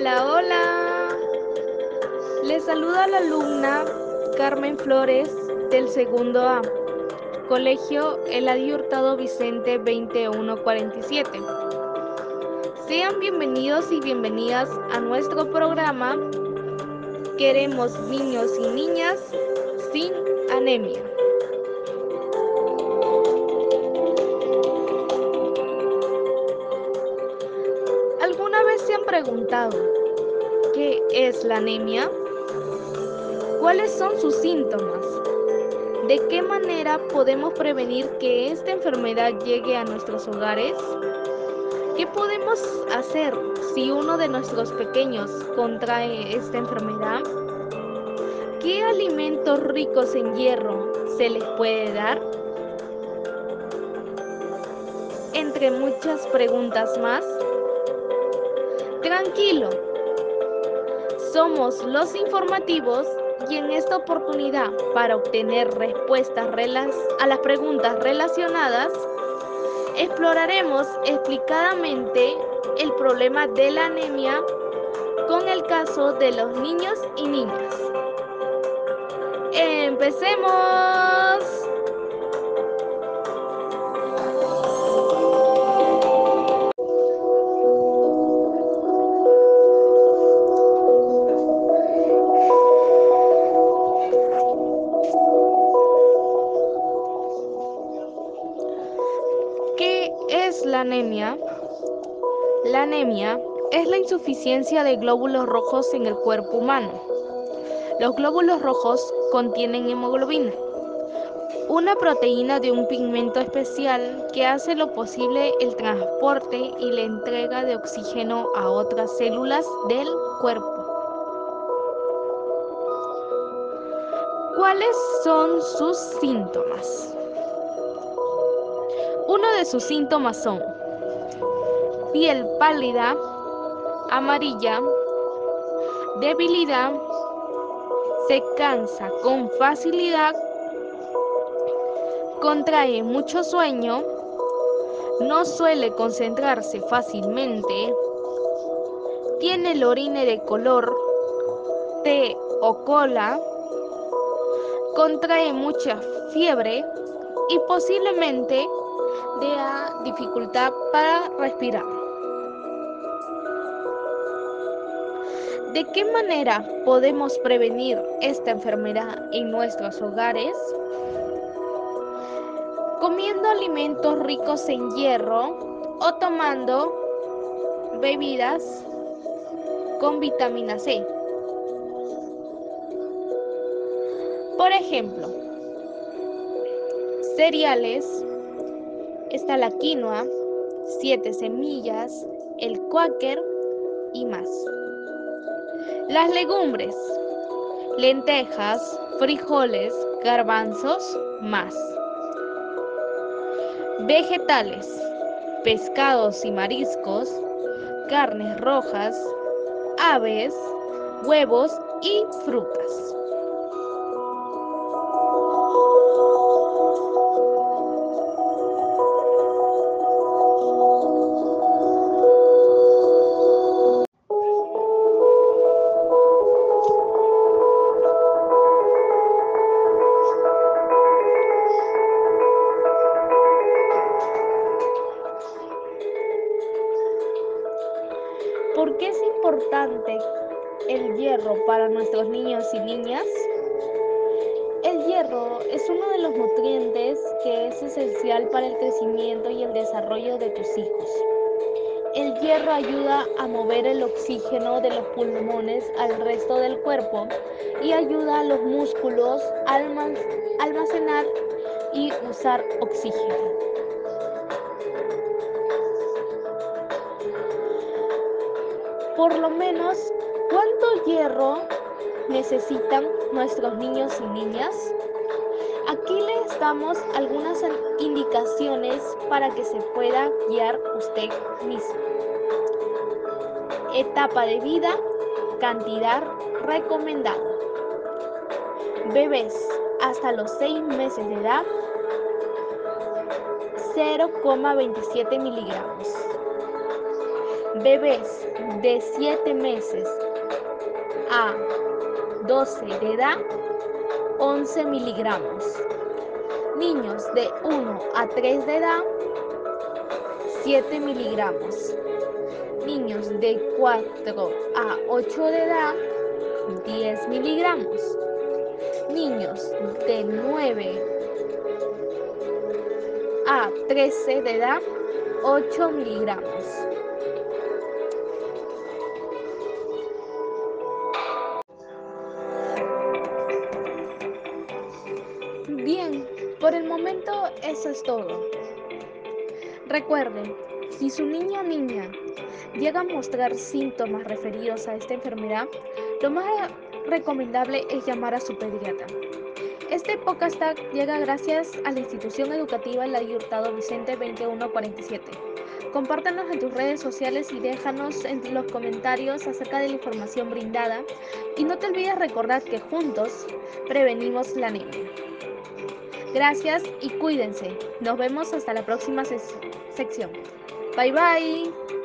Hola, hola. Les saluda la alumna Carmen Flores del segundo A, Colegio Eladio Hurtado Vicente 2147. Sean bienvenidos y bienvenidas a nuestro programa Queremos niños y niñas sin anemia. Qué es la anemia? ¿Cuáles son sus síntomas? ¿De qué manera podemos prevenir que esta enfermedad llegue a nuestros hogares? ¿Qué podemos hacer si uno de nuestros pequeños contrae esta enfermedad? ¿Qué alimentos ricos en hierro se les puede dar? Entre muchas preguntas más. Tranquilo. Somos los informativos y en esta oportunidad para obtener respuestas a las preguntas relacionadas, exploraremos explicadamente el problema de la anemia con el caso de los niños y niñas. ¡Empecemos! La anemia? La anemia es la insuficiencia de glóbulos rojos en el cuerpo humano. Los glóbulos rojos contienen hemoglobina, una proteína de un pigmento especial que hace lo posible el transporte y la entrega de oxígeno a otras células del cuerpo. ¿Cuáles son sus síntomas? Uno de sus síntomas son piel pálida, amarilla, debilidad, se cansa con facilidad, contrae mucho sueño, no suele concentrarse fácilmente, tiene el orine de color té o cola, contrae mucha fiebre y posiblemente de dificultad para respirar. ¿De qué manera podemos prevenir esta enfermedad en nuestros hogares? Comiendo alimentos ricos en hierro o tomando bebidas con vitamina C. Por ejemplo, cereales, está la quinoa, siete semillas, el quaker y más. Las legumbres, lentejas, frijoles, garbanzos, más. Vegetales, pescados y mariscos, carnes rojas, aves, huevos y frutas. El hierro para nuestros niños y niñas? El hierro es uno de los nutrientes que es esencial para el crecimiento y el desarrollo de tus hijos. El hierro ayuda a mover el oxígeno de los pulmones al resto del cuerpo y ayuda a los músculos a almacenar y usar oxígeno. por lo menos hierro necesitan nuestros niños y niñas. Aquí les damos algunas indicaciones para que se pueda guiar usted mismo. Etapa de vida, cantidad recomendada. Bebés hasta los 6 meses de edad, 0,27 miligramos bebés de 7 meses a 12 de edad, 11 miligramos. Niños de 1 a 3 de edad, 7 miligramos. Niños de 4 a 8 de edad, 10 miligramos. Niños de 9 a 13 de edad, 8 miligramos. Por el momento eso es todo. Recuerden, si su niño o niña llega a mostrar síntomas referidos a esta enfermedad, lo más recomendable es llamar a su pediatra. Este podcast llega gracias a la institución educativa La Hurtado Vicente 2147. Compártanos en tus redes sociales y déjanos en los comentarios acerca de la información brindada. Y no te olvides recordar que juntos prevenimos la anemia. Gracias y cuídense. Nos vemos hasta la próxima sección. Bye bye.